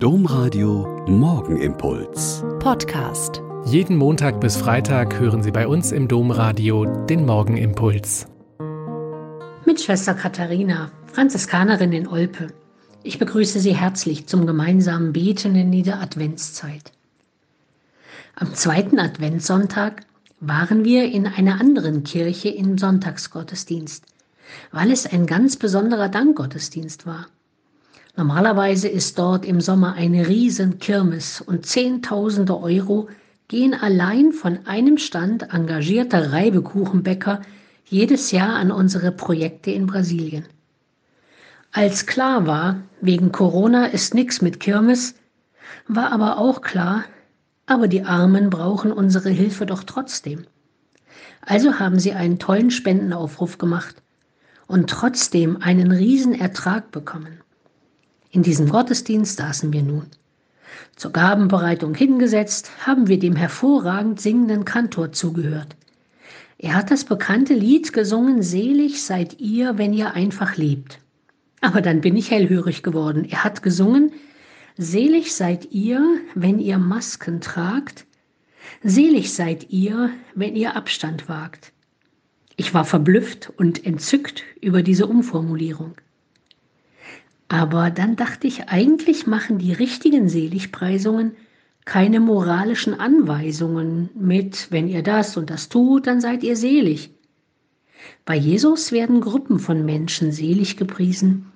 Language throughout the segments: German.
Domradio Morgenimpuls. Podcast. Jeden Montag bis Freitag hören Sie bei uns im Domradio den Morgenimpuls. Mit Schwester Katharina, Franziskanerin in Olpe. Ich begrüße Sie herzlich zum gemeinsamen Beten in der Adventszeit. Am zweiten Adventssonntag waren wir in einer anderen Kirche im Sonntagsgottesdienst, weil es ein ganz besonderer Dankgottesdienst war. Normalerweise ist dort im Sommer eine riesen Kirmes und Zehntausende Euro gehen allein von einem Stand engagierter Reibekuchenbäcker jedes Jahr an unsere Projekte in Brasilien. Als klar war, wegen Corona ist nichts mit Kirmes, war aber auch klar, aber die Armen brauchen unsere Hilfe doch trotzdem. Also haben sie einen tollen Spendenaufruf gemacht und trotzdem einen riesen Ertrag bekommen. In diesem Gottesdienst saßen wir nun. Zur Gabenbereitung hingesetzt, haben wir dem hervorragend singenden Kantor zugehört. Er hat das bekannte Lied gesungen, Selig seid ihr, wenn ihr einfach lebt. Aber dann bin ich hellhörig geworden. Er hat gesungen, Selig seid ihr, wenn ihr Masken tragt. Selig seid ihr, wenn ihr Abstand wagt. Ich war verblüfft und entzückt über diese Umformulierung. Aber dann dachte ich, eigentlich machen die richtigen Seligpreisungen keine moralischen Anweisungen mit, wenn ihr das und das tut, dann seid ihr selig. Bei Jesus werden Gruppen von Menschen selig gepriesen,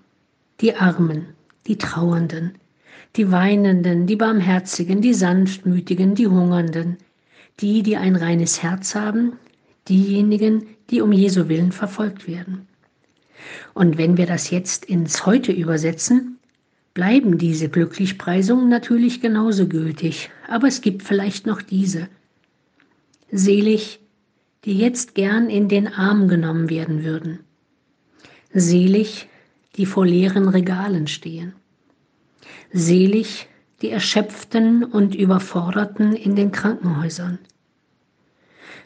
die Armen, die Trauernden, die Weinenden, die Barmherzigen, die Sanftmütigen, die Hungernden, die, die ein reines Herz haben, diejenigen, die um Jesu willen verfolgt werden. Und wenn wir das jetzt ins Heute übersetzen, bleiben diese Glücklichpreisungen natürlich genauso gültig, aber es gibt vielleicht noch diese. Selig, die jetzt gern in den Arm genommen werden würden. Selig, die vor leeren Regalen stehen. Selig, die Erschöpften und Überforderten in den Krankenhäusern.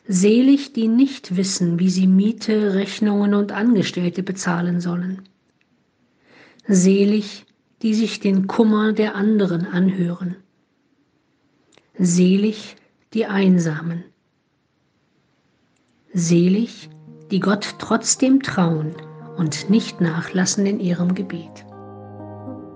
Selig, die nicht wissen, wie sie Miete, Rechnungen und Angestellte bezahlen sollen. Selig, die sich den Kummer der anderen anhören. Selig, die Einsamen. Selig, die Gott trotzdem trauen und nicht nachlassen in ihrem Gebet.